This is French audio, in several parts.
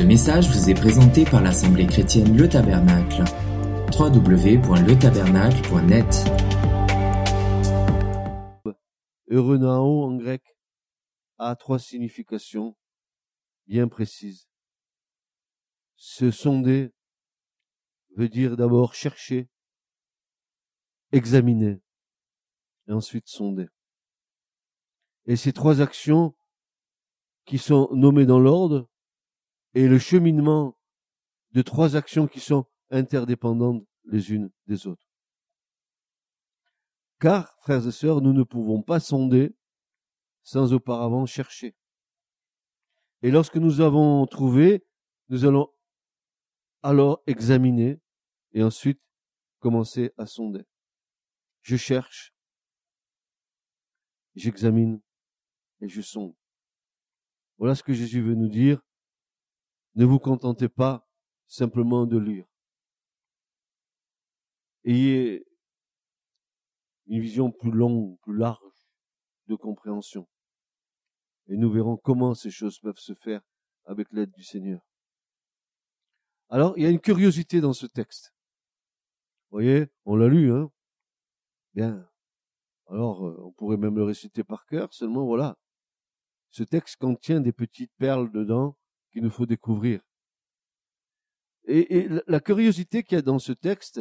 Ce message vous est présenté par l'Assemblée chrétienne Le Tabernacle. www.letabernacle.net Eurenao en grec a trois significations bien précises. Se sonder veut dire d'abord chercher, examiner et ensuite sonder. Et ces trois actions qui sont nommées dans l'ordre et le cheminement de trois actions qui sont interdépendantes les unes des autres. Car, frères et sœurs, nous ne pouvons pas sonder sans auparavant chercher. Et lorsque nous avons trouvé, nous allons alors examiner et ensuite commencer à sonder. Je cherche, j'examine et je sonde. Voilà ce que Jésus veut nous dire. Ne vous contentez pas simplement de lire. Ayez une vision plus longue, plus large de compréhension. Et nous verrons comment ces choses peuvent se faire avec l'aide du Seigneur. Alors, il y a une curiosité dans ce texte. Vous voyez, on l'a lu, hein Bien. Alors, euh, on pourrait même le réciter par cœur, seulement voilà. Ce texte contient des petites perles dedans qu'il nous faut découvrir. Et, la curiosité qu'il y a dans ce texte,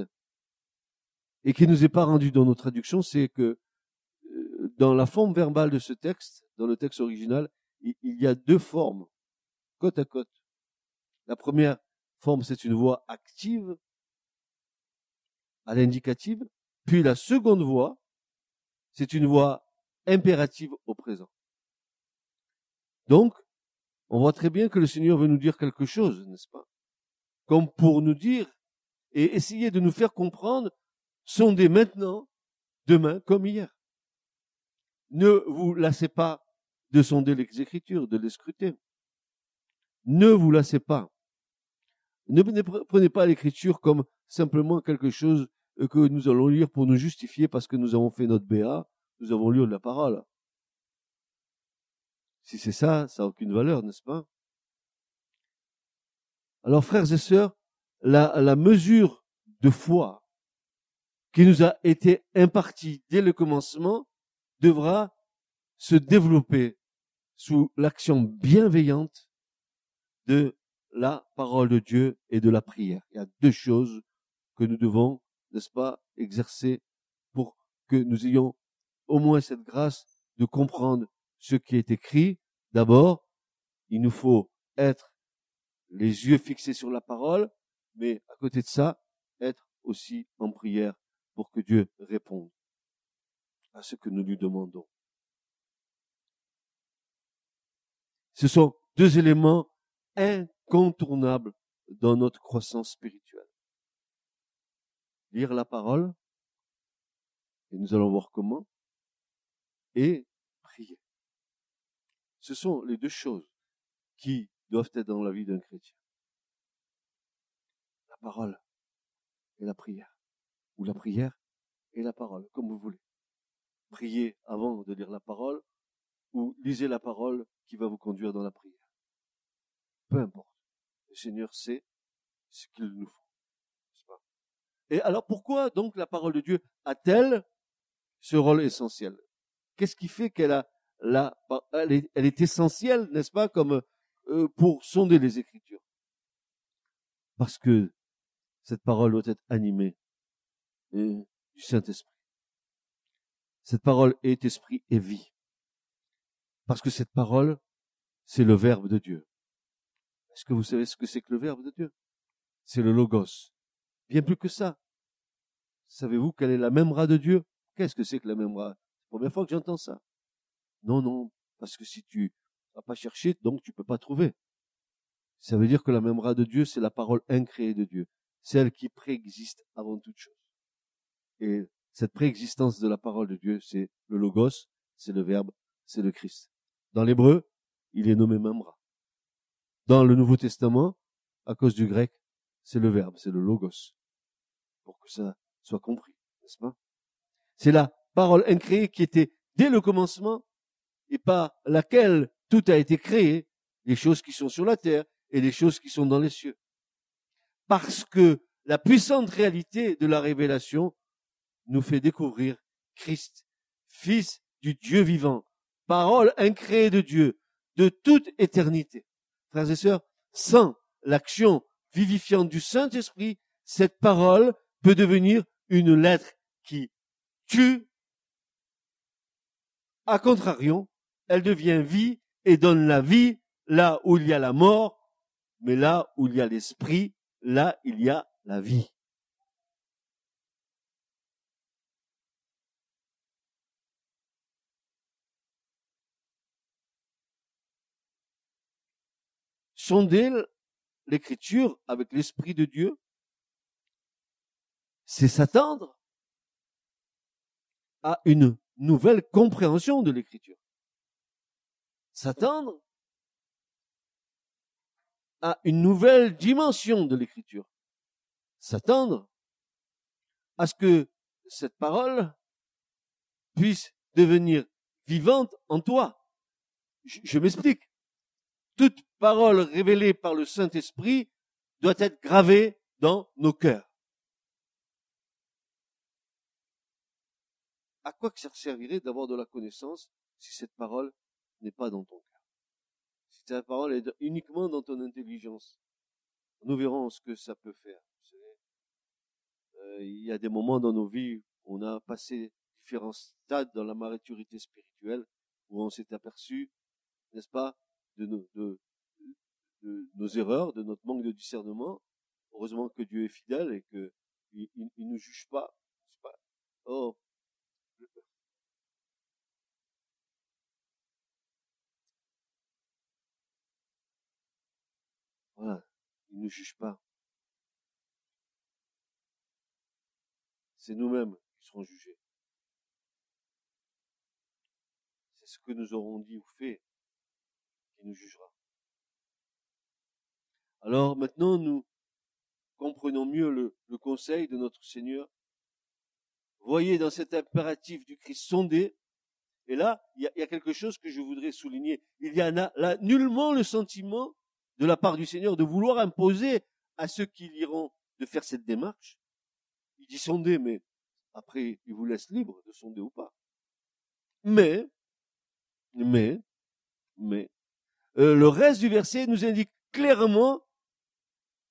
et qui nous est pas rendue dans nos traductions, c'est que euh, dans la forme verbale de ce texte, dans le texte original, il y a deux formes, côte à côte. La première forme, c'est une voix active, à l'indicative, puis la seconde voix, c'est une voix impérative au présent. Donc, on voit très bien que le Seigneur veut nous dire quelque chose, n'est-ce pas? Comme pour nous dire et essayer de nous faire comprendre, sondez maintenant, demain comme hier. Ne vous lassez pas de sonder les Écritures, de les scruter. Ne vous lassez pas. Ne prenez pas l'écriture comme simplement quelque chose que nous allons lire pour nous justifier parce que nous avons fait notre BA, nous avons lu de la parole. Si c'est ça, ça n'a aucune valeur, n'est-ce pas? Alors, frères et sœurs, la, la mesure de foi qui nous a été impartie dès le commencement devra se développer sous l'action bienveillante de la parole de Dieu et de la prière. Il y a deux choses que nous devons, n'est-ce pas, exercer pour que nous ayons au moins cette grâce de comprendre ce qui est écrit. D'abord, il nous faut être les yeux fixés sur la parole, mais à côté de ça, être aussi en prière pour que Dieu réponde à ce que nous lui demandons. Ce sont deux éléments incontournable dans notre croissance spirituelle. Lire la parole, et nous allons voir comment, et. Ce sont les deux choses qui doivent être dans la vie d'un chrétien. La parole et la prière. Ou la prière et la parole, comme vous voulez. Priez avant de lire la parole, ou lisez la parole qui va vous conduire dans la prière. Peu importe. Le Seigneur sait ce qu'il nous faut. Et alors pourquoi donc la parole de Dieu a-t-elle ce rôle essentiel? Qu'est-ce qui fait qu'elle a la, elle est, elle est essentielle, n'est-ce pas, comme euh, pour sonder les Écritures Parce que cette parole doit être animée euh, du Saint-Esprit. Cette parole est esprit et vie. Parce que cette parole, c'est le Verbe de Dieu. Est-ce que vous savez ce que c'est que le Verbe de Dieu? C'est le Logos. Bien plus que ça. Savez-vous quelle est la memra de Dieu? Qu'est-ce que c'est que la la première fois que j'entends ça. Non, non, parce que si tu n'as pas cherché, donc tu peux pas trouver. Ça veut dire que la memra de Dieu, c'est la parole incréée de Dieu, celle qui préexiste avant toute chose. Et cette préexistence de la parole de Dieu, c'est le Logos, c'est le Verbe, c'est le Christ. Dans l'hébreu, il est nommé memra dans le Nouveau Testament, à cause du grec, c'est le verbe, c'est le logos. Pour que ça soit compris, n'est-ce pas? C'est la parole incréée qui était dès le commencement et par laquelle tout a été créé, les choses qui sont sur la terre et les choses qui sont dans les cieux. Parce que la puissante réalité de la révélation nous fait découvrir Christ, Fils du Dieu vivant, parole incréée de Dieu, de toute éternité. Frères et sœurs, sans l'action vivifiante du Saint-Esprit, cette parole peut devenir une lettre qui tue. A contrario, elle devient vie et donne la vie là où il y a la mort, mais là où il y a l'esprit, là il y a la vie. Sonder l'écriture avec l'esprit de Dieu, c'est s'attendre à une nouvelle compréhension de l'écriture. S'attendre à une nouvelle dimension de l'écriture. S'attendre à ce que cette parole puisse devenir vivante en toi. Je, m'explique. Toute parole révélée par le Saint-Esprit doit être gravée dans nos cœurs. À quoi que ça servirait d'avoir de la connaissance si cette parole n'est pas dans ton cœur ta parole est uniquement dans ton intelligence. Nous verrons ce que ça peut faire. Euh, il y a des moments dans nos vies où on a passé différents stades dans la maturité spirituelle où on s'est aperçu, n'est-ce pas, de nos, erreurs, de notre manque de discernement. Heureusement que Dieu est fidèle et que il, il, nous juge pas. Voilà, il ne juge pas. C'est nous-mêmes qui serons jugés. C'est ce que nous aurons dit ou fait qui nous jugera. Alors maintenant, nous comprenons mieux le, conseil de notre Seigneur. Voyez dans cet impératif du Christ sondé, et là, il y, a, y a quelque chose que je voudrais souligner. Il y en a là nullement le sentiment de la part du Seigneur de vouloir imposer à ceux qui liront de faire cette démarche. Il dit sonder, mais après, il vous laisse libre de sonder ou pas. Mais, mais, mais, euh, le reste du verset nous indique clairement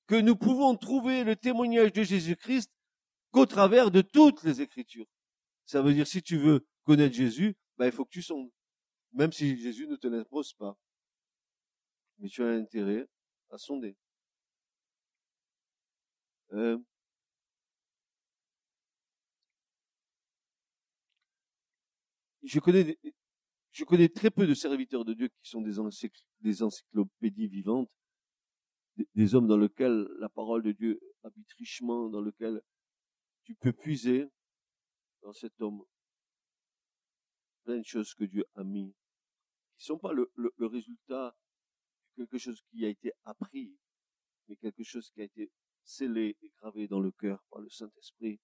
que nous pouvons trouver le témoignage de Jésus-Christ qu'au travers de toutes les Écritures. Ça veut dire, si tu veux connaître Jésus, ben, il faut que tu sondes. Même si Jésus ne te l'impose pas mais tu as intérêt à sonder. Euh, je connais je connais très peu de serviteurs de Dieu qui sont des, encyclopédies vivantes, des, hommes dans lesquels la parole de Dieu habite richement, dans lesquels tu peux puiser dans cet homme plein de choses que Dieu a mis, qui sont pas le résultat quelque chose qui a été appris, mais quelque chose qui a été scellé et gravé dans le cœur par le Saint-Esprit.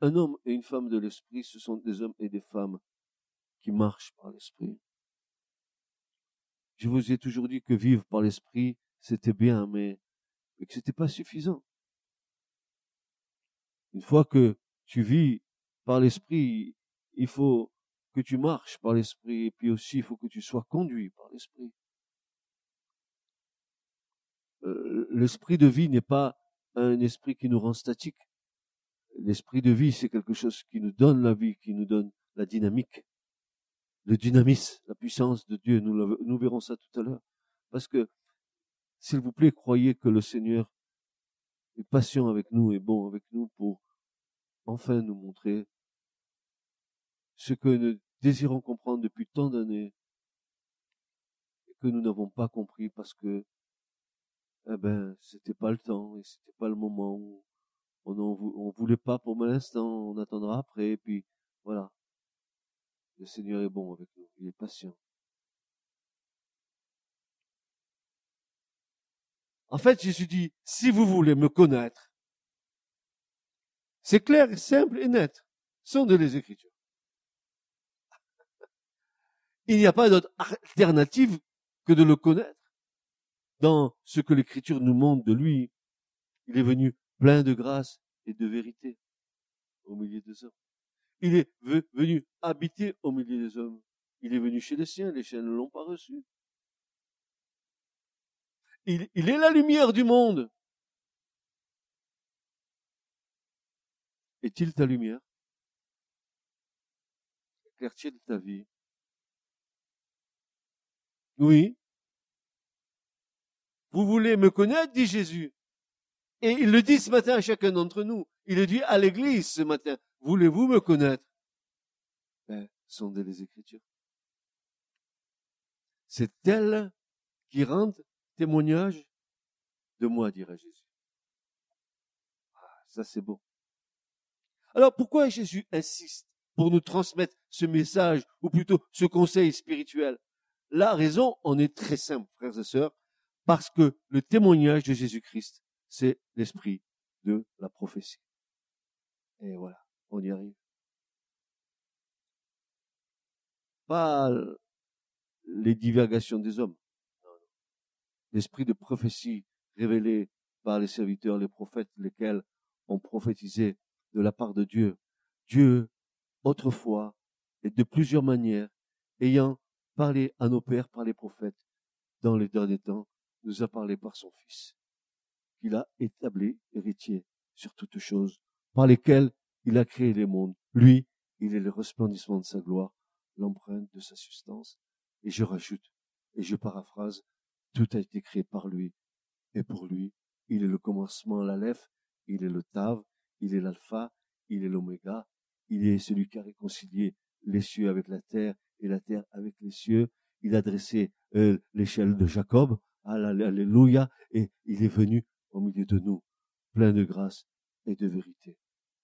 Un, homme et une femme de l'Esprit, ce sont des hommes et des femmes qui marchent par l'Esprit. Je vous ai toujours dit que vivre par l'Esprit, c'était bien, mais, mais que c'était pas suffisant. Une fois que tu vis par l'Esprit, il faut que tu marches par l'esprit, et puis aussi il faut que tu sois conduit par l'esprit. Euh, l'esprit de vie n'est pas un esprit qui nous rend statique. L'esprit de vie, c'est quelque chose qui nous donne la vie, qui nous donne la dynamique, le dynamisme, la puissance de Dieu. Nous, nous verrons ça tout à l'heure. Parce que, s'il vous plaît, croyez que le Seigneur est patient avec nous et bon avec nous pour enfin nous montrer ce que nous désirons comprendre depuis tant d'années et que nous n'avons pas compris parce que eh ben c'était pas le temps et c'était pas le moment où on on voulait pas pour l'instant on attendra après et puis voilà. Le Seigneur est bon avec nous il est patient. En fait Jésus dit si vous voulez me connaître c'est clair simple et net sont de les Écritures il n'y a pas d'autre alternative que de le connaître dans ce que l'Écriture nous montre de lui. Il est venu plein de grâce et de vérité au milieu des hommes. Il est venu habiter au milieu des hommes. Il est venu chez les siens, les siens ne l'ont pas reçu. Il, est la lumière du monde. Est-il ta lumière? Éclaire-t-il ta vie? Oui. Vous voulez me connaître, dit Jésus. Et il le dit ce matin à chacun d'entre nous. Il le dit à l'église ce matin. Voulez-vous me connaître? Ben, sondez les Écritures. C'est elle qui rend témoignage de moi, dirait Jésus. Ah, ça c'est beau. Alors pourquoi Jésus insiste pour nous transmettre ce message, ou plutôt ce conseil spirituel? La raison en est très simple, frères et sœurs, parce que le témoignage de Jésus-Christ, c'est l'esprit de la prophétie. Et voilà, on y arrive. Pas les divagations des hommes. L'esprit de prophétie révélé par les serviteurs, les prophètes, lesquels ont prophétisé de la part de Dieu. Dieu, autrefois, et de plusieurs manières, ayant parlé à nos pères par les prophètes, dans les derniers temps, nous a parlé par son Fils, qu'il a établi héritier sur toutes choses, par lesquelles il a créé les mondes. Lui, il est le resplendissement de sa gloire, l'empreinte de sa substance. Et je rajoute, et je paraphrase, tout a été créé par lui. Et pour lui, il est le commencement, l'Aleph, il est le Tav, il est l'alpha, il est l'oméga, il est celui qui a réconcilié les cieux avec la terre la terre avec les cieux. Il a dressé euh, l'échelle de Jacob, alléluia, et il est venu au milieu de nous, plein de grâce et de vérité.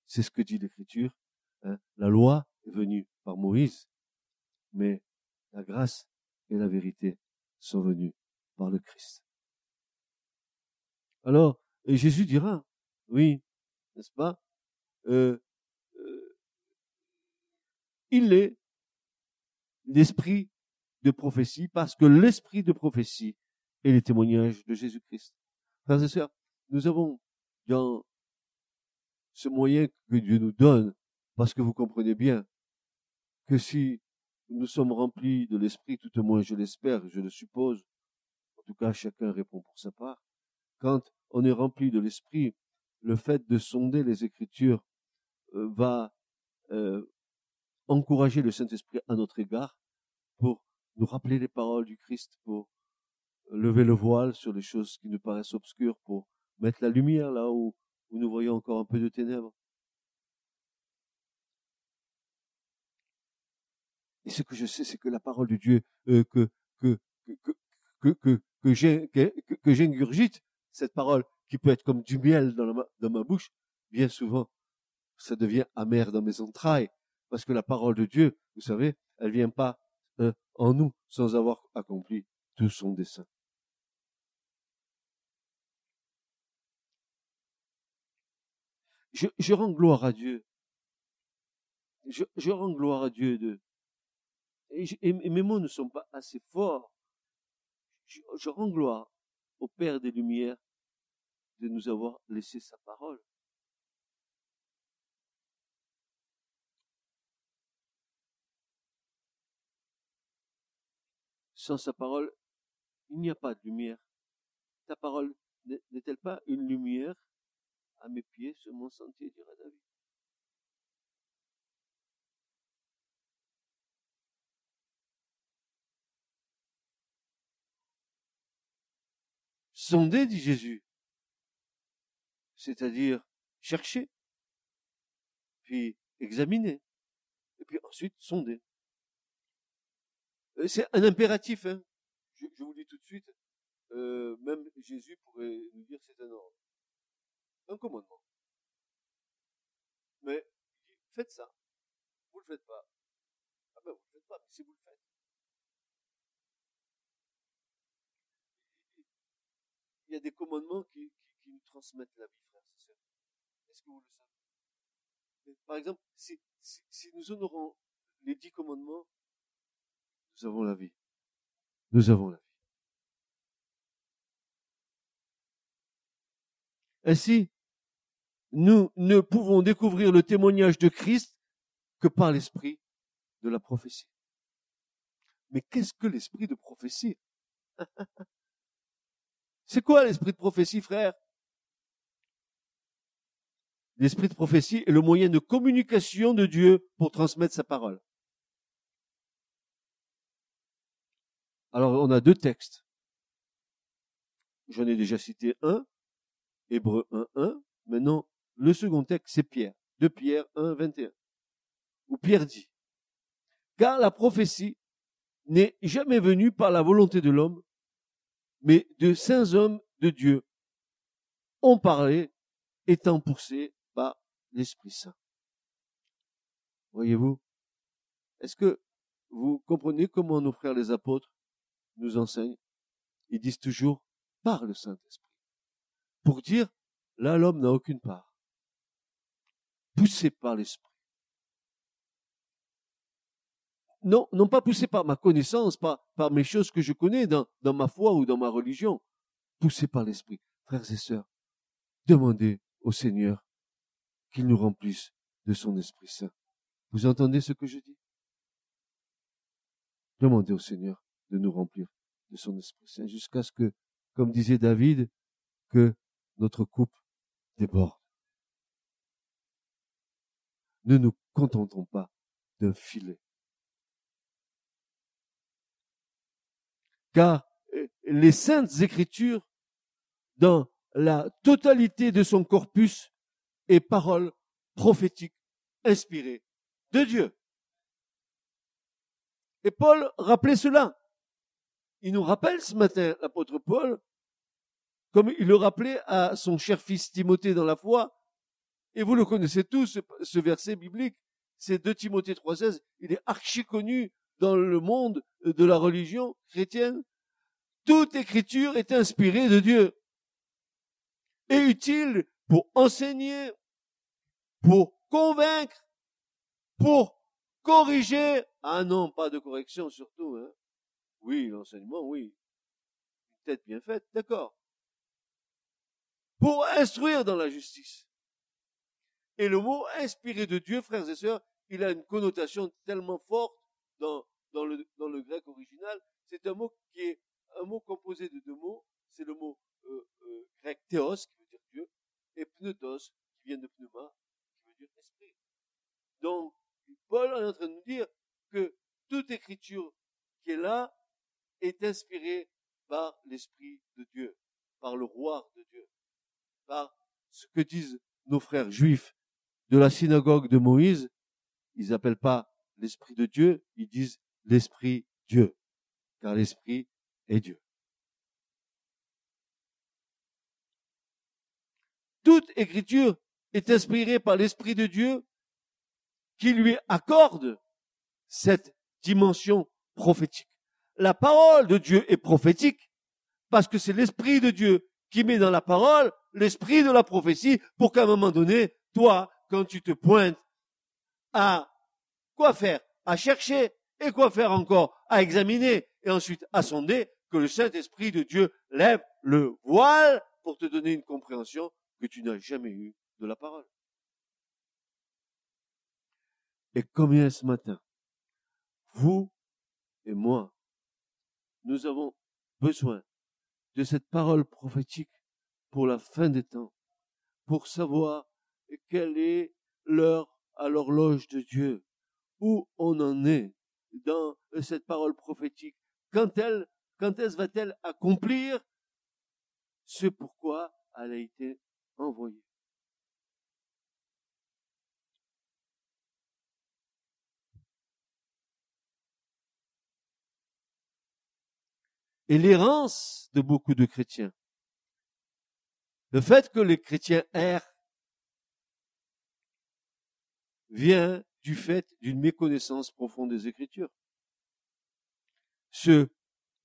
C'est ce que dit l'Écriture. Hein. La loi est venue par Moïse, mais la grâce et la vérité sont venues par le Christ. Alors, Jésus dira, oui, n'est-ce pas euh, euh, Il est l'esprit de prophétie parce que l'esprit de prophétie est le témoignage de Jésus-Christ. Frères et sœurs, nous avons dans ce moyen que Dieu nous donne, parce que vous comprenez bien que si nous sommes remplis de l'esprit, tout au moins je l'espère, je le suppose, en tout cas chacun répond pour sa part, quand on est rempli de l'esprit, le fait de sonder les Écritures euh, va euh, encourager le Saint-Esprit à notre égard pour nous rappeler les paroles du Christ, pour lever le voile sur les choses qui nous paraissent obscures, pour mettre la lumière là où, où nous voyons encore un peu de ténèbres. Et ce que je sais, c'est que la parole de Dieu euh, que que que que que j'ingurgite, cette parole qui peut être comme du miel dans, dans ma bouche, bien souvent, ça devient amer dans mes entrailles, parce que la parole de Dieu, vous savez, elle vient pas euh, en nous sans avoir accompli tout son dessein. Je, rends gloire à Dieu. Je, rends gloire à Dieu de. Et, mes mots ne sont pas assez forts. Je rends gloire au Père des Lumières de nous avoir laissé sa parole. Sans sa parole, il n'y a pas de lumière. Ta parole n'est-elle pas une lumière à mes pieds sur mon sentier, dirait David Sondez, dit Jésus. C'est-à-dire chercher, puis examiner, et puis ensuite sonder. Euh, c'est un impératif, hein. je, vous dis tout de suite, euh, même Jésus pourrait nous dire c'est un ordre, un commandement. Mais il dit, faites ça, vous le faites pas. Ah ben vous le faites pas, mais si vous le faites, il y a des commandements qui, nous transmettent la vie, frère, c'est Est-ce que vous le savez? Par exemple, si, si nous honorons les dix commandements, nous avons la vie. Nous avons la vie. Ainsi, nous ne pouvons découvrir le témoignage de Christ que par l'esprit de la prophétie. Mais qu'est-ce que l'esprit de prophétie? C'est quoi l'esprit de prophétie, frère? L'esprit de prophétie est le moyen de communication de Dieu pour transmettre sa parole. Alors, on a deux textes. J'en ai déjà cité un, Hébreu 1, 1. Maintenant, le second texte, c'est Pierre. De Pierre 1, 21. Où Pierre dit, car la prophétie n'est jamais venue par la volonté de l'homme, mais de saints hommes de Dieu ont parlé, étant poussés par l'Esprit Saint. Voyez-vous Est-ce que vous comprenez comment nos frères les apôtres nous enseignent Ils disent toujours par le Saint-Esprit. Pour dire, là l'homme n'a aucune part. Poussé par l'Esprit. non, non pas poussé par ma connaissance, pas par mes choses que je connais dans, dans ma foi ou dans ma religion, poussé par l'Esprit. Frères et sœurs, demandez au Seigneur qu'il nous remplisse de son Esprit Saint. Vous entendez ce que je dis? Demandez au Seigneur de nous remplir de son Esprit Saint jusqu'à ce que, comme disait David, que notre coupe déborde. Ne nous contentons pas d'un filet car euh, les saintes écritures, dans la totalité de son corpus, est parole prophétique inspirée de Dieu. Et Paul rappelait cela. Il nous rappelle ce matin, l'apôtre Paul, comme il le rappelait à son cher fils Timothée dans la foi, et vous le connaissez tous, ce verset biblique, c'est 2 Timothée 3.16, il est archi connu dans le monde de la religion chrétienne, toute écriture est inspirée de Dieu et utile pour enseigner, pour convaincre, pour corriger. Ah non, pas de correction surtout. Hein. Oui, l'enseignement, oui. Une tête bien faite, d'accord. Pour instruire dans la justice. Et le mot inspiré de Dieu, frères et sœurs, il a une connotation tellement forte dans le, dans le grec original, c'est un mot qui est un mot composé de deux mots. C'est le mot euh, euh, grec théos, qui veut dire Dieu, et pneutos, qui vient de pneuma, qui veut dire esprit. Donc, Paul est en train de nous dire que toute écriture qui est là est inspirée par l'Esprit de Dieu, par le roi de Dieu, par ce que disent nos frères juifs de la synagogue de Moïse. Ils n'appellent pas l'Esprit de Dieu, ils disent l'Esprit Dieu, car l'Esprit est Dieu. Toute écriture est inspirée par l'Esprit de Dieu qui lui accorde cette dimension prophétique. La parole de Dieu est prophétique parce que c'est l'Esprit de Dieu qui met dans la parole l'esprit de la prophétie pour qu'à un moment donné, toi, quand tu te pointes à quoi faire, à chercher et quoi faire encore? À examiner et ensuite à sonder que le Saint-Esprit de Dieu lève le voile pour te donner une compréhension que tu n'as jamais eue de la parole. Et combien ce matin, vous et moi, nous avons besoin de cette parole prophétique pour la fin des temps, pour savoir quelle est l'heure à l'horloge de Dieu, où on en est dans cette parole prophétique. Quand elle, quand est-ce va-t-elle accomplir? Ce pourquoi elle a été envoyée Et l'errance de beaucoup de chrétiens, le fait que les chrétiens errent, vient du fait d'une méconnaissance profonde des Écritures. Se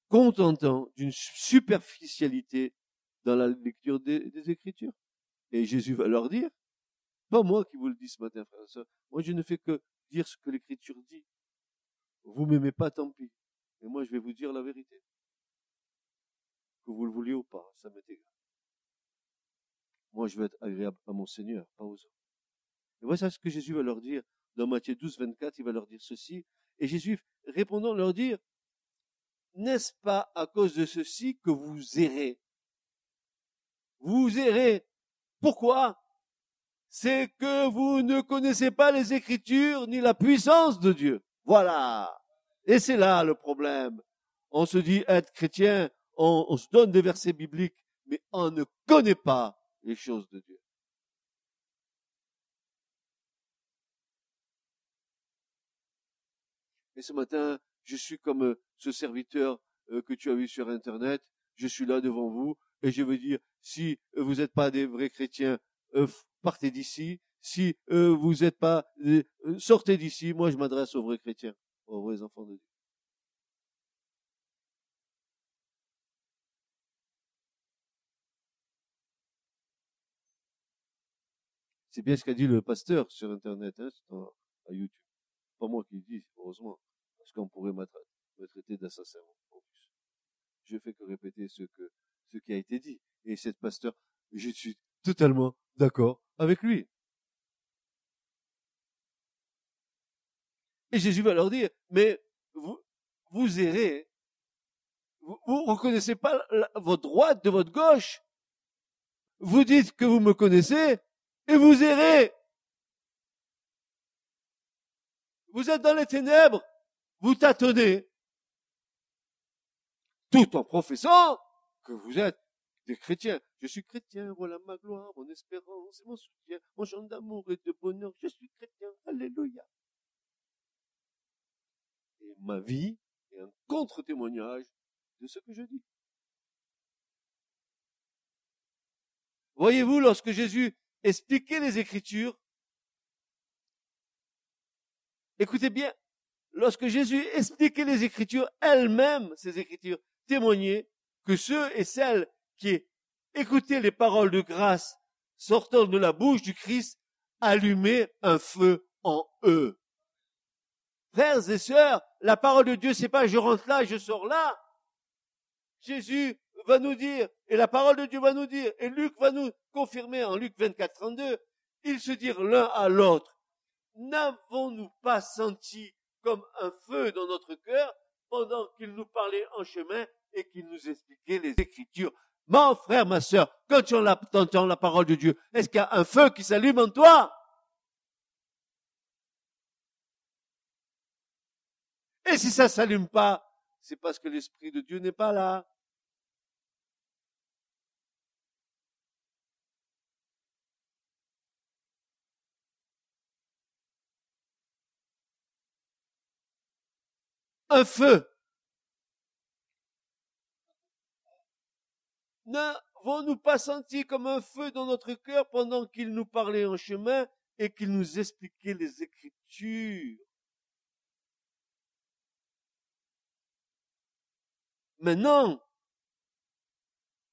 contentant d'une superficialité dans la lecture des, Écritures. Et Jésus va leur dire, pas moi qui vous le dis ce matin, frère et soeur, moi je ne fais que dire ce que l'Écriture dit. Vous m'aimez pas, tant pis. Et moi je vais vous dire la vérité. Que vous le vouliez ou pas, ça m'est égal. Moi, je veux être agréable à mon Seigneur, pas aux autres. Et voilà ce que Jésus va leur dire. Dans Matthieu 12, 24, il va leur dire ceci. Et Jésus, répondant, leur dire, n'est-ce pas à cause de ceci que vous errez? Vous errez. Pourquoi? C'est que vous ne connaissez pas les Écritures ni la puissance de Dieu. Voilà. Et c'est là le problème. On se dit être chrétien, on, se donne des versets bibliques, mais on ne connaît pas les choses de Dieu. Et ce matin, je suis comme euh, ce serviteur euh, que tu as vu sur Internet. Je suis là devant vous et je veux dire, si vous n'êtes pas des vrais chrétiens, euh, partez d'ici. Si vous n'êtes pas, sortez d'ici. Moi, je m'adresse aux vrais chrétiens, aux vrais enfants de Dieu. C'est bien ce qu'a dit le pasteur sur Internet, hein, à YouTube. Pas moi qui le dis, heureusement parce qu'on pourrait me traiter d'assassin. Je fais que répéter ce qui a été dit. Et cette pasteur, je suis totalement d'accord avec lui. Et Jésus va leur dire, mais vous, vous errez. Vous, vous reconnaissez pas votre droite de votre gauche. Vous dites que vous me connaissez et vous errez. Vous êtes dans les ténèbres vous tâtonnez, tout en professant que vous êtes des chrétiens. Je suis chrétien, voilà ma gloire, mon espérance, mon soutien, mon chant d'amour et de bonheur. Je suis chrétien, alléluia. Et ma vie est un contre-témoignage de ce que je dis. Voyez-vous, lorsque Jésus expliquait les Écritures, écoutez bien, lorsque Jésus expliquait les Écritures, elles-mêmes, ces Écritures, témoignaient que ceux et celles qui écoutaient les paroles de grâce sortant de la bouche du Christ allumaient un feu en eux. Frères et sœurs, la parole de Dieu, c'est pas je rentre là, je sors là. Jésus va nous dire, et la parole de Dieu va nous dire, et Luc va nous confirmer en Luc 24, 32, ils se dirent l'un à l'autre, n'avons-nous pas senti comme un feu dans notre cœur pendant qu'il nous parlait en chemin et qu'il nous expliquait les Écritures? Mon frère, ma sœur, quand tu entends la parole de Dieu, est-ce qu'il y a un feu qui s'allume en toi? Et si ça s'allume pas, c'est parce que l'Esprit de Dieu n'est pas là. Un feu. N'avons-nous pas senti comme un feu dans notre cœur pendant qu'il nous parlait en chemin et qu'il nous expliquait les Écritures? Maintenant,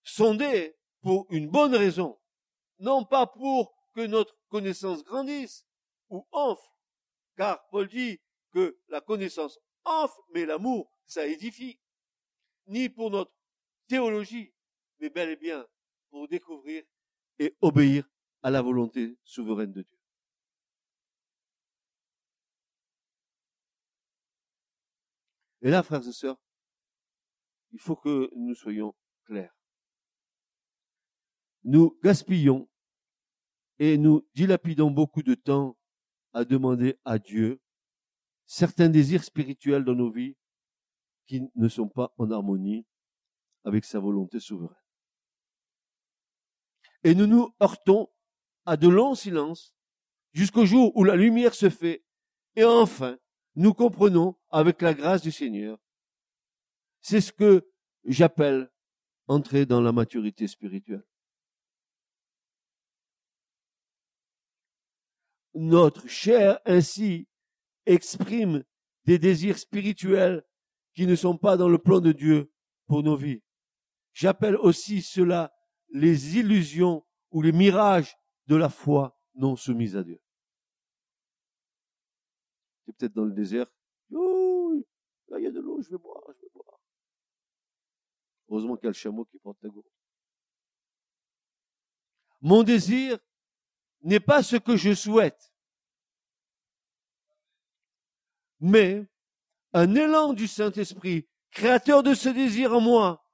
sondez pour une bonne raison, non pas pour que notre connaissance grandisse ou enfle, car Paul dit que la connaissance mais l'amour, ça édifie. Ni pour notre théologie, mais bel et bien pour découvrir et obéir à la volonté souveraine de Dieu. Et là, frères et sœurs, il faut que nous soyons clairs. Nous gaspillons et nous dilapidons beaucoup de temps à demander à Dieu certains désirs spirituels dans nos vies qui ne sont pas en harmonie avec sa volonté souveraine. Et nous nous heurtons à de longs silences jusqu'au jour où la lumière se fait et enfin nous comprenons avec la grâce du Seigneur. C'est ce que j'appelle entrer dans la maturité spirituelle. Notre chair ainsi exprime des désirs spirituels qui ne sont pas dans le plan de Dieu pour nos vies. J'appelle aussi cela les illusions ou les mirages de la foi non soumise à Dieu. C'est peut-être dans le désert. Oh, là, il y a de l'eau, je vais boire, je vais boire. Heureusement qu'il y a le chameau qui porte ta gourde. Mon désir n'est pas ce que je souhaite, mais un élan du Saint-Esprit, créateur de ce désir en moi,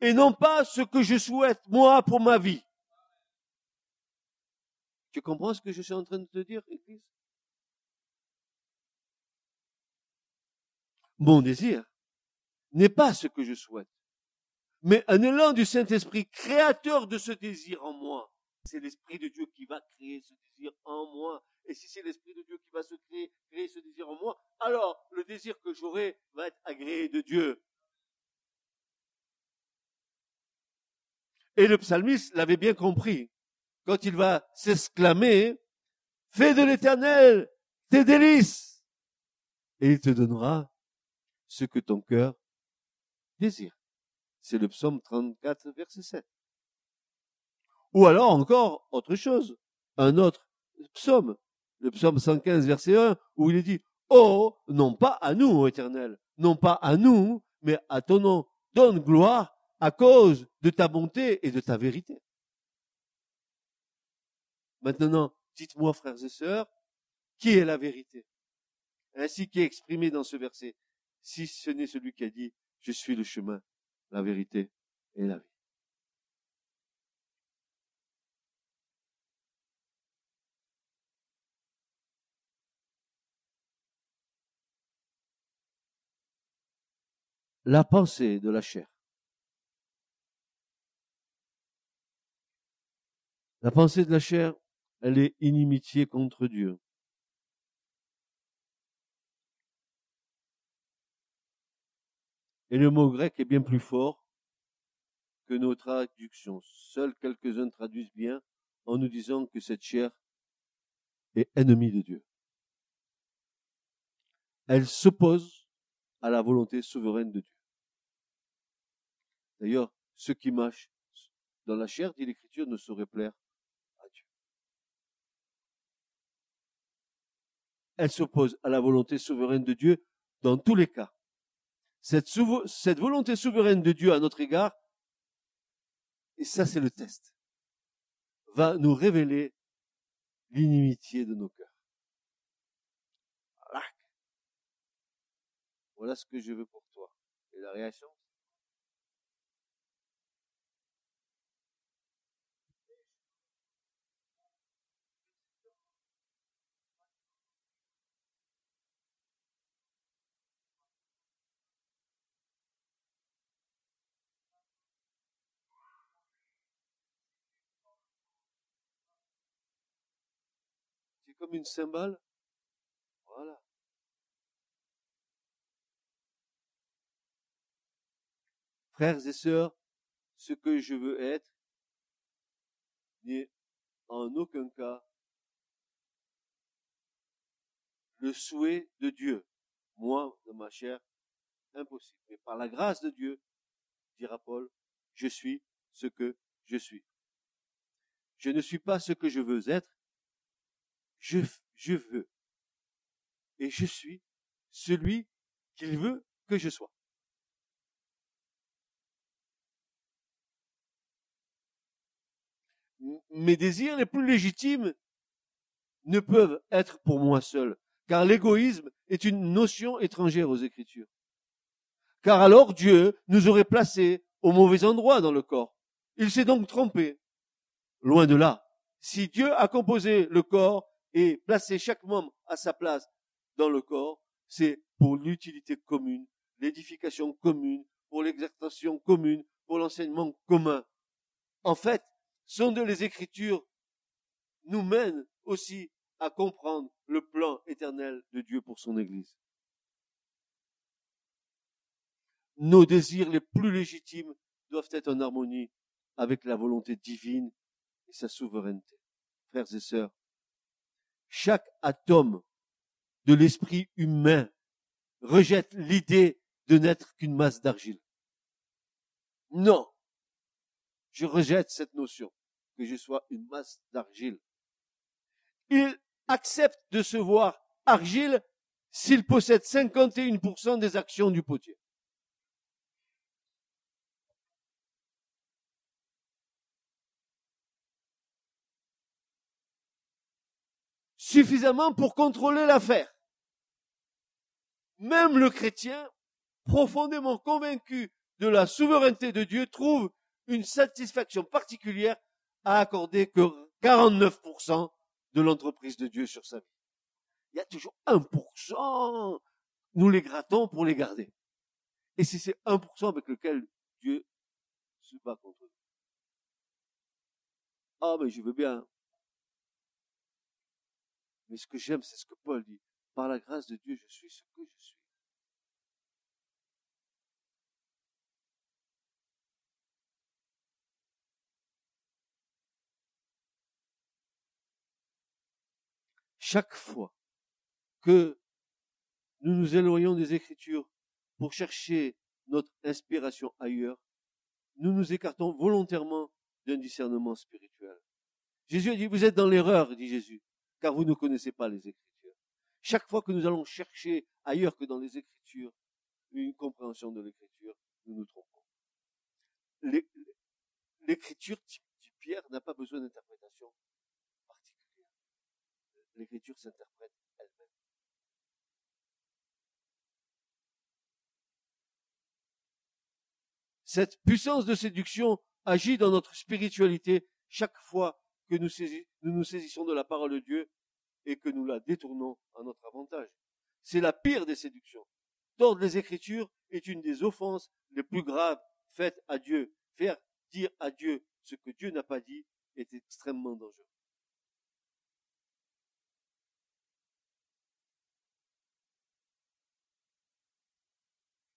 et non pas ce que je souhaite, moi, pour ma vie. Tu comprends ce que je suis en train de te dire, Église? Mon désir n'est pas ce que je souhaite, mais un élan du Saint-Esprit, créateur de ce désir en moi. C'est l'Esprit de Dieu qui va créer ce désir en moi. Et si c'est l'Esprit de Dieu qui va se créer, créer ce désir en moi, alors le désir que j'aurai va être agréé de Dieu. Et le psalmiste l'avait bien compris. Quand il va s'exclamer, fais de l'éternel tes délices. Et il te donnera ce que ton cœur désire. C'est le psaume 34, verset 7. Ou alors encore autre chose, un autre psaume, le psaume 115, verset 1, où il est dit, Oh, non pas à nous, ô éternel, non pas à nous, mais à ton nom, donne gloire à cause de ta bonté et de ta vérité. Maintenant, dites-moi, frères et sœurs, qui est la vérité? Ainsi qui est exprimé dans ce verset, si ce n'est celui qui a dit, je suis le chemin, la vérité et la vie. La pensée de la chair. La pensée de la chair, elle est inimitié contre Dieu. Et le mot grec est bien plus fort que nos traductions. Seuls quelques-uns traduisent bien en nous disant que cette chair est ennemie de Dieu. Elle s'oppose à la volonté souveraine de Dieu. D'ailleurs, ce qui marche dans la chair, dit l'Écriture, ne saurait plaire à Dieu. Elle s'oppose à la volonté souveraine de Dieu dans tous les cas cette, cette volonté souveraine de Dieu à notre égard, et ça c'est le test, va nous révéler l'inimitié de nos cœurs. Voilà ce que je veux pour toi. Et la réaction comme une cymbale. Voilà. Frères et sœurs, ce que je veux être n'est en aucun cas le souhait de Dieu. Moi, de ma chair, impossible. Mais par la grâce de Dieu, dira Paul, je suis ce que je suis. Je ne suis pas ce que je veux être, je, je veux. Et je suis celui qu'il veut que je sois. Mes désirs les plus légitimes ne peuvent être pour moi seul, car l'égoïsme est une notion étrangère aux Écritures. Car alors Dieu nous aurait placés au mauvais endroit dans le corps. Il s'est donc trompé. Loin de là. Si Dieu a composé le corps et placer chaque membre à sa place dans le corps, c'est pour l'utilité commune, l'édification commune, pour l'exaltation commune, pour l'enseignement commun. En fait, sont de les Écritures nous mènent aussi à comprendre le plan éternel de Dieu pour son Église. Nos désirs les plus légitimes doivent être en harmonie avec la volonté divine et sa souveraineté. Frères et sœurs, chaque atome de l'esprit humain rejette l'idée de n'être qu'une masse d'argile. Non. Je rejette cette notion que je sois une masse d'argile. Il accepte de se voir argile s'il possède 51% des actions du potier. suffisamment pour contrôler l'affaire. Même le chrétien, profondément convaincu de la souveraineté de Dieu, trouve une satisfaction particulière à accorder que 49% de l'entreprise de Dieu sur sa vie. Il y a toujours 1%, nous les grattons pour les garder. Et c'est ces 1% avec lequel Dieu se bat contre nous. Ah, mais je veux bien. Mais ce que j'aime, c'est ce que Paul dit. Par la grâce de Dieu, je suis ce que je suis. Chaque fois que nous nous éloignons des Écritures pour chercher notre inspiration ailleurs, nous nous écartons volontairement d'un discernement spirituel. Jésus a dit, vous êtes dans l'erreur, dit Jésus, car vous ne connaissez pas les Écritures. Chaque fois que nous allons chercher ailleurs que dans les Écritures une compréhension de l'Écriture, nous nous trompons. L'Écriture, dit Pierre, n'a pas besoin d'interprétation. L'Écriture s'interprète elle-même. Cette puissance de séduction agit dans notre spiritualité chaque fois que nous, nous saisissons de la parole de Dieu et que nous la détournons à notre avantage. C'est la pire des séductions. Tordre les Écritures est une des offenses les plus graves faites à Dieu. Faire dire à Dieu ce que Dieu n'a pas dit est extrêmement dangereux.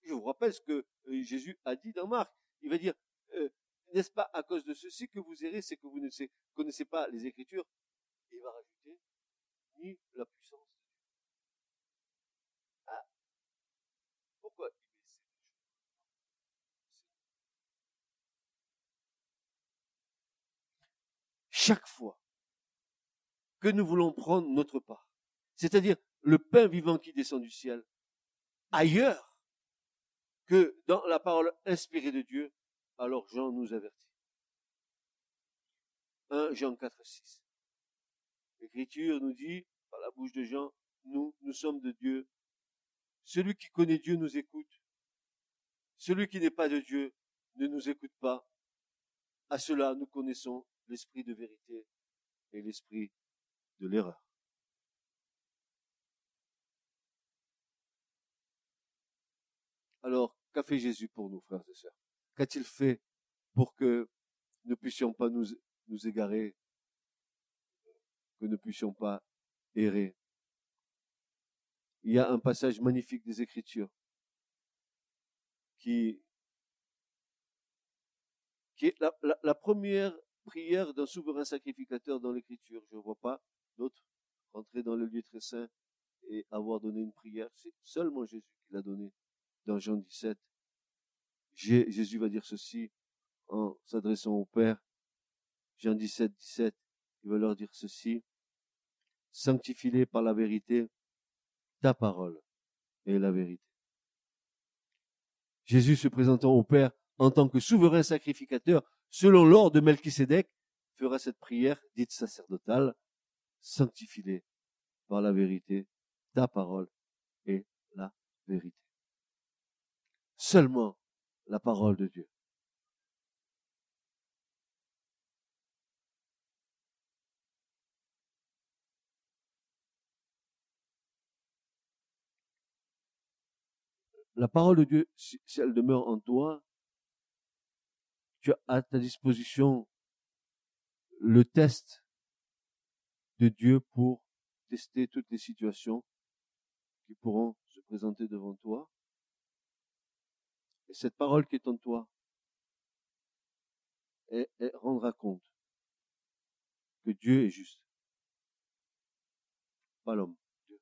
Je vous rappelle ce que euh, Jésus a dit dans Marc. Il va dire, euh, n'est-ce pas à cause de ceci que vous errez, c'est que vous ne connaissez pas les Écritures? Il va rajouter, ni la puissance de Dieu. Ah, pourquoi? Ces Chaque fois que nous voulons prendre notre part, c'est-à-dire le pain vivant qui descend du ciel, ailleurs que dans la parole inspirée de Dieu, alors Jean nous avertit. 1 Jean 4, 6. L'Écriture nous dit, par la bouche de Jean, nous, nous sommes de Dieu. Celui qui connaît Dieu nous écoute. Celui qui n'est pas de Dieu ne nous écoute pas. À cela, nous connaissons l'esprit de vérité et l'esprit de l'erreur. Alors, qu'a fait Jésus pour nous, frères et sœurs? Qu'a-t-il fait pour que ne puissions pas nous, nous égarer, que ne puissions pas errer? Il y a un passage magnifique des Écritures qui, qui est la, la première prière d'un souverain sacrificateur dans l'Écriture. Je ne vois pas d'autres rentrer dans le lieu très saint et avoir donné une prière. C'est seulement Jésus qui l'a donné dans Jean 17, Jésus va dire ceci en s'adressant au Père. Jean 17, 17, il va leur dire ceci. Sanctifie-les par la vérité. Ta parole est la vérité. Jésus se présentant au Père en tant que souverain sacrificateur, selon l'ordre de Melchisédek, fera cette prière dite sacerdotale. Sanctifie-les par la vérité. Ta parole est la vérité seulement la parole de Dieu. La parole de Dieu, si elle demeure en toi, tu as à ta disposition le test de Dieu pour tester toutes les situations qui pourront se présenter devant toi. Et cette parole qui est en toi, rendra compte que Dieu est juste. Pas l'homme, Dieu.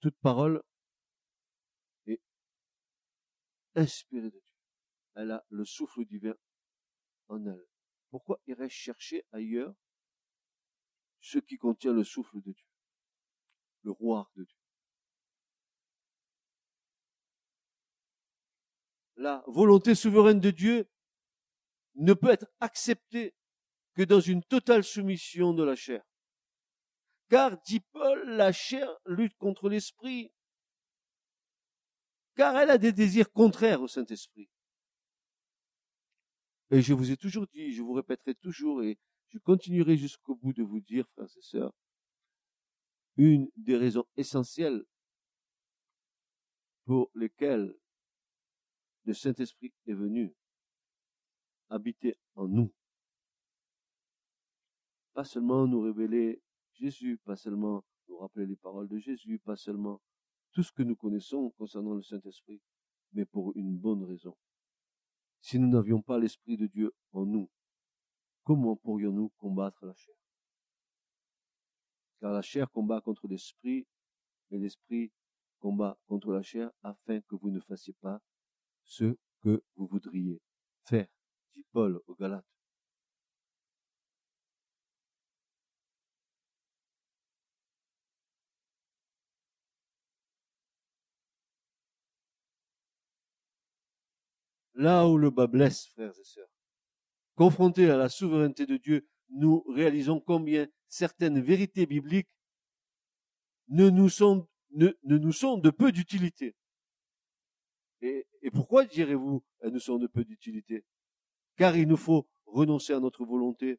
Toute parole est inspirée de Dieu. Elle a le souffle divin en elle. Pourquoi irais-je chercher ailleurs ce qui contient le souffle de Dieu, le roi de Dieu? La volonté souveraine de Dieu ne peut être acceptée que dans une totale soumission de la chair. Car, dit Paul, la chair lutte contre l'esprit, car elle a des désirs contraires au Saint-Esprit. Et je vous ai toujours dit, je vous répéterai toujours, et je continuerai jusqu'au bout de vous dire, frères et sœurs, une des raisons essentielles pour lesquelles le Saint-Esprit est venu habiter en nous. Pas seulement nous révéler Jésus, pas seulement nous rappeler les paroles de Jésus, pas seulement tout ce que nous connaissons concernant le Saint-Esprit, mais pour une bonne raison. Si nous n'avions pas l'Esprit de Dieu en nous, comment pourrions-nous combattre la chair? Car la chair combat contre l'Esprit, et l'Esprit combat contre la chair afin que vous ne fassiez pas ce que vous voudriez faire, dit Paul aux Galates. Là où le bas blesse, frères et sœurs, confrontés à la souveraineté de Dieu, nous réalisons combien certaines vérités bibliques ne nous sont, ne, nous sont de peu d'utilité. Et, pourquoi direz-vous elles nous sont de peu d'utilité? Car il nous faut renoncer à notre volonté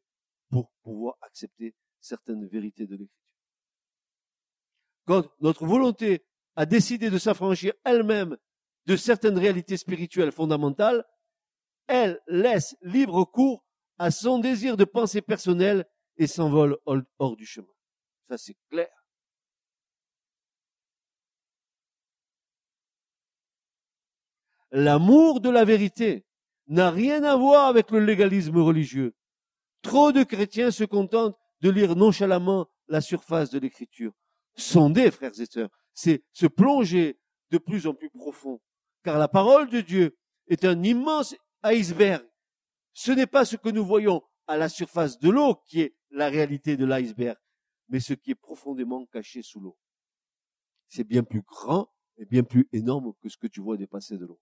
pour pouvoir accepter certaines vérités de l'Écriture. Quand notre volonté a décidé de s'affranchir elle-même de certaines réalités spirituelles fondamentales, elle laisse libre cours à son désir de pensée personnelle et s'envole hors du chemin. Ça, c'est clair. L'amour de la vérité n'a rien à voir avec le légalisme religieux. Trop de chrétiens se contentent de lire nonchalamment la surface de l'écriture. Sonder, frères et sœurs, c'est se plonger de plus en plus profond car la parole de Dieu est un immense iceberg. Ce n'est pas ce que nous voyons à la surface de l'eau qui est la réalité de l'iceberg, mais ce qui est profondément caché sous l'eau. C'est bien plus grand et bien plus énorme que ce que tu vois dépasser de l'eau.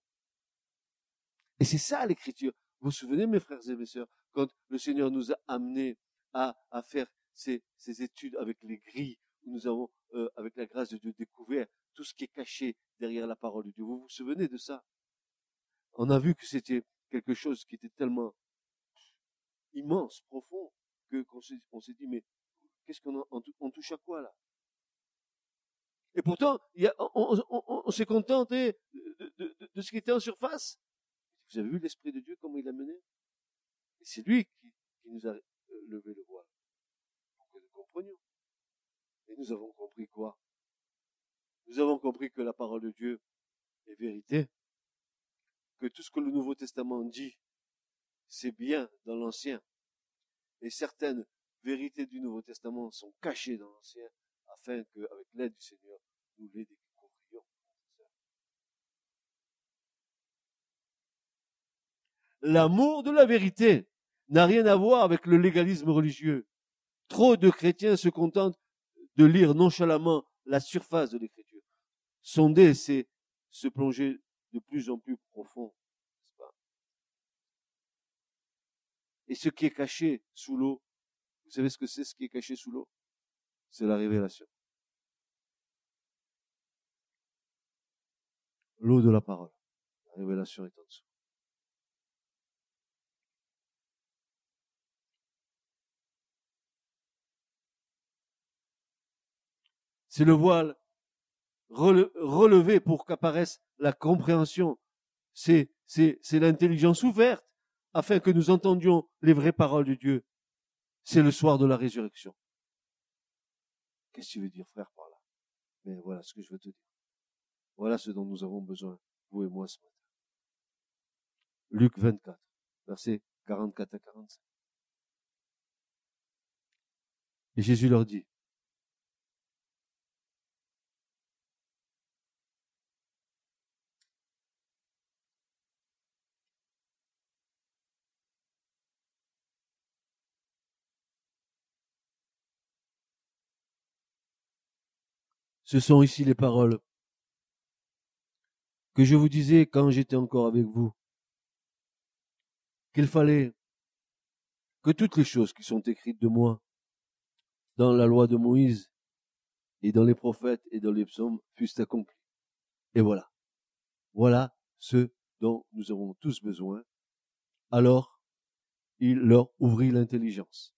Et c'est ça l'écriture. Vous vous souvenez, mes frères et mes sœurs, quand le Seigneur nous a amenés à, à faire ces, ces études avec les grilles, où nous avons, euh, avec la grâce de Dieu, découvert tout ce qui est caché derrière la parole de Dieu. Vous vous souvenez de ça? On a vu que c'était quelque chose qui était tellement immense, profond, que qu'on s'est, dit mais qu'est-ce qu'on on, touche à quoi là? Et pourtant, on, s'est contenté de, ce qui était en surface? Vous avez vu l'esprit de Dieu comment il a mené? Et c'est lui qui, nous a euh, levé le voile pour que nous comprenions. Et nous avons compris quoi? Nous avons compris que la parole de Dieu est vérité, que tout ce que le Nouveau Testament dit, c'est bien dans l'Ancien. Et certaines vérités du Nouveau Testament sont cachées dans l'Ancien, afin qu'avec l'aide du Seigneur, nous les découvrions. L'amour de la vérité n'a rien à voir avec le légalisme religieux. Trop de chrétiens se contentent de lire nonchalamment la surface de l'Écriture. Sonder, c'est se plonger de plus en plus profond. Et ce qui est caché sous l'eau, vous savez ce que c'est ce qui est caché sous l'eau? C'est la révélation. L'eau de la parole. La révélation est en dessous. C'est le voile relevé pour qu'apparaisse la compréhension. C'est, c'est, c'est l'intelligence ouverte afin que nous entendions les vraies paroles de Dieu. C'est le soir de la résurrection. Qu'est-ce que tu veux dire, frère, par là? Mais voilà ce que je veux te dire. Voilà ce dont nous avons besoin, vous et moi, ce matin. Luc 24, versets 44 à 45. Et Jésus leur dit, Ce sont ici les paroles que je vous disais quand j'étais encore avec vous, qu'il fallait que toutes les choses qui sont écrites de moi dans la loi de Moïse et dans les prophètes et dans les psaumes fussent accomplies. Et voilà. Voilà ce dont nous avons tous besoin. Alors, il leur ouvrit l'intelligence.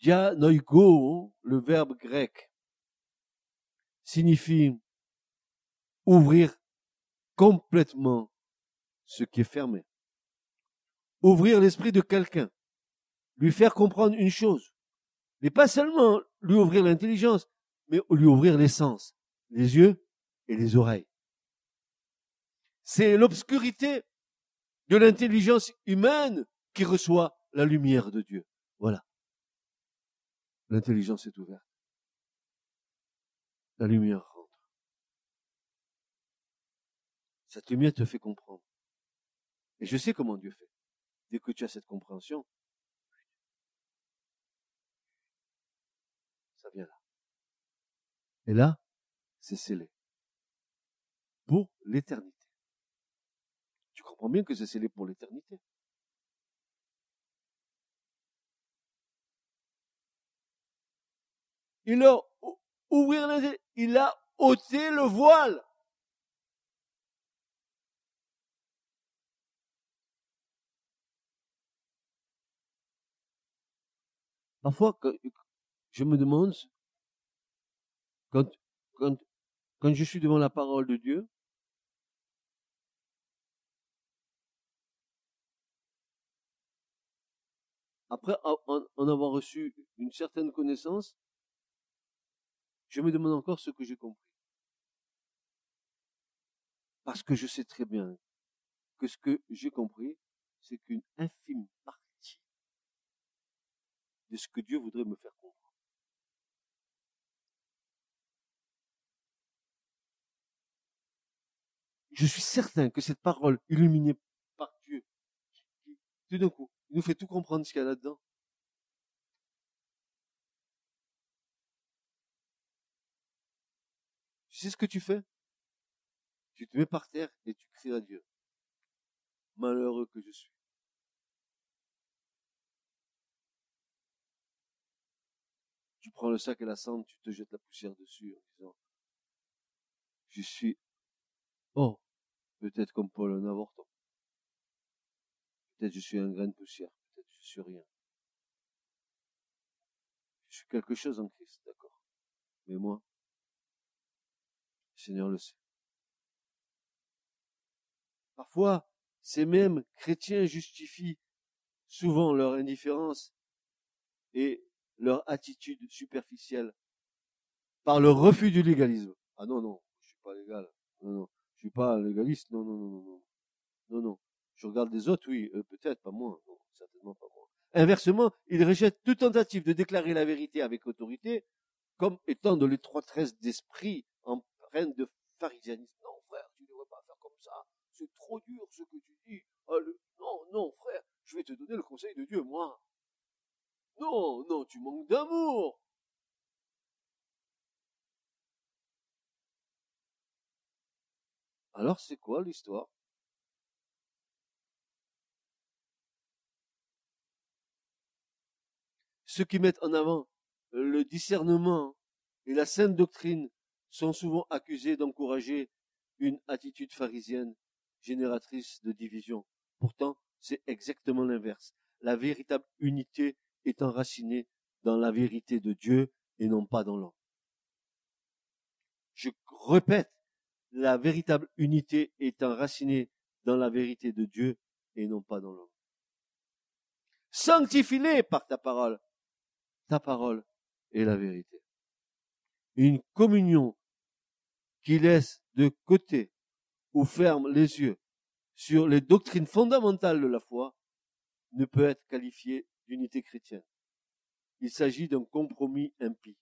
Dianoigo, le verbe grec, signifie ouvrir complètement ce qui est fermé. Ouvrir l'esprit de quelqu'un. Lui faire comprendre une chose. Mais pas seulement lui ouvrir l'intelligence, mais lui ouvrir les sens, les yeux et les oreilles. C'est l'obscurité de l'intelligence humaine qui reçoit la lumière de Dieu. Voilà. L'intelligence est ouverte. La lumière rentre. Cette lumière te fait comprendre. Et je sais comment Dieu fait. Dès que tu as cette compréhension, ça vient là. Et là, c'est scellé. Pour l'éternité. Tu comprends bien que c'est scellé pour l'éternité. Il a ouvert les, il a ôté le voile. Parfois, je me demande, quand, quand, quand je suis devant la parole de Dieu, après en avoir reçu une certaine connaissance, je me demande encore ce que j'ai compris. Parce que je sais très bien que ce que j'ai compris, c'est qu'une infime partie de ce que Dieu voudrait me faire comprendre. Je suis certain que cette parole illuminée par Dieu, tout d'un coup, nous fait tout comprendre ce qu'il y a là-dedans. Tu sais ce que tu fais? Tu te mets par terre et tu cries à Dieu. Malheureux que je suis. Tu prends le sac et la cendre, tu te jettes la poussière dessus en disant, je suis, oh, peut-être comme Paul un avorton. Peut-être je suis un grain de poussière, peut-être je suis rien. Je suis quelque chose en Christ, d'accord. Mais moi, Seigneur le sait. Parfois, ces mêmes chrétiens justifient souvent leur indifférence et leur attitude superficielle par le refus du légalisme. Ah non, non, je suis pas légal. Non, non, je suis pas légaliste. Non, non, non, non, non. Non. Je regarde les autres, oui, peut-être, pas moi. Non, certainement pas moi. Inversement, ils rejettent toute tentative de déclarer la vérité avec autorité comme étant de l'étroitesse d'esprit de pharisianisme. Non, frère, tu ne devrais pas faire comme ça. C'est trop dur ce que tu dis. Ah, non, non, frère, je vais te donner le conseil de Dieu, moi. Non, non, tu manques d'amour. Alors, c'est quoi l'histoire? Ceux qui mettent en avant le discernement et la sainte doctrine sont souvent accusés d'encourager une attitude pharisienne génératrice de division. Pourtant, c'est exactement l'inverse. La véritable unité est enracinée dans la vérité de Dieu et non pas dans l'homme. Je répète, la véritable unité est enracinée dans la vérité de Dieu et non pas dans l'homme. Sanctifie-les par ta parole. Ta parole est la vérité. Une communion qui laisse de côté ou ferme les yeux sur les doctrines fondamentales de la foi ne peut être qualifié d'unité chrétienne. Il s'agit d'un compromis impie.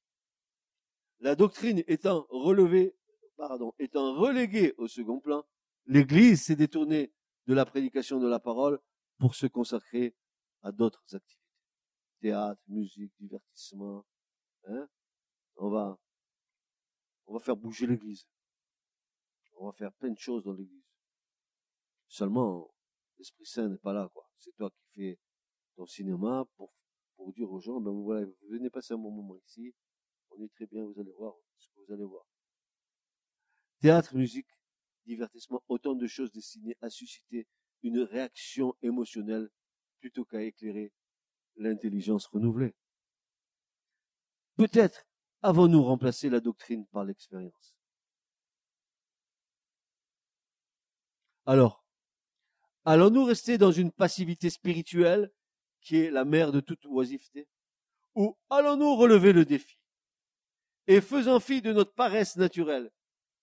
La doctrine étant relevée, pardon, étant reléguée au second plan, l'Église s'est détournée de la prédication de la parole pour se consacrer à d'autres activités. Théâtre, musique, divertissement. Hein on va, on va faire bouger l'Église. On va faire plein de choses dans l'église. Seulement, l'Esprit Saint n'est pas là, quoi. C'est toi qui fais ton cinéma pour, pour dire aux gens, ben voilà, vous venez passer un bon moment ici, on est très bien, vous allez voir ce que vous allez voir. Théâtre, musique, divertissement, autant de choses destinées à susciter une réaction émotionnelle plutôt qu'à éclairer l'intelligence renouvelée. Peut-être avons-nous remplacé la doctrine par l'expérience. Alors, allons-nous rester dans une passivité spirituelle qui est la mère de toute oisiveté? Ou allons-nous relever le défi? Et faisant fi de notre paresse naturelle,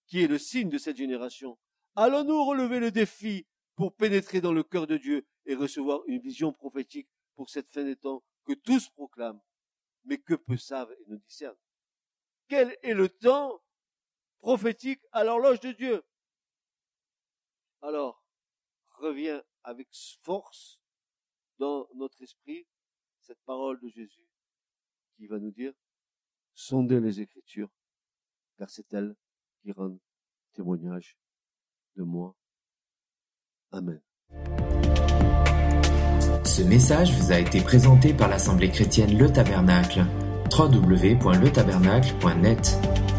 qui est le signe de cette génération, allons-nous relever le défi pour pénétrer dans le cœur de Dieu et recevoir une vision prophétique pour cette fin des temps que tous proclament, mais que peu savent et ne discernent? Quel est le temps prophétique à l'horloge de Dieu? Alors, revient avec force dans notre esprit cette parole de Jésus qui va nous dire, sondez les Écritures, car c'est elles qui rendent témoignage de moi. Amen. Ce message vous a été présenté par l'Assemblée chrétienne Le Tabernacle. www.letabernacle.net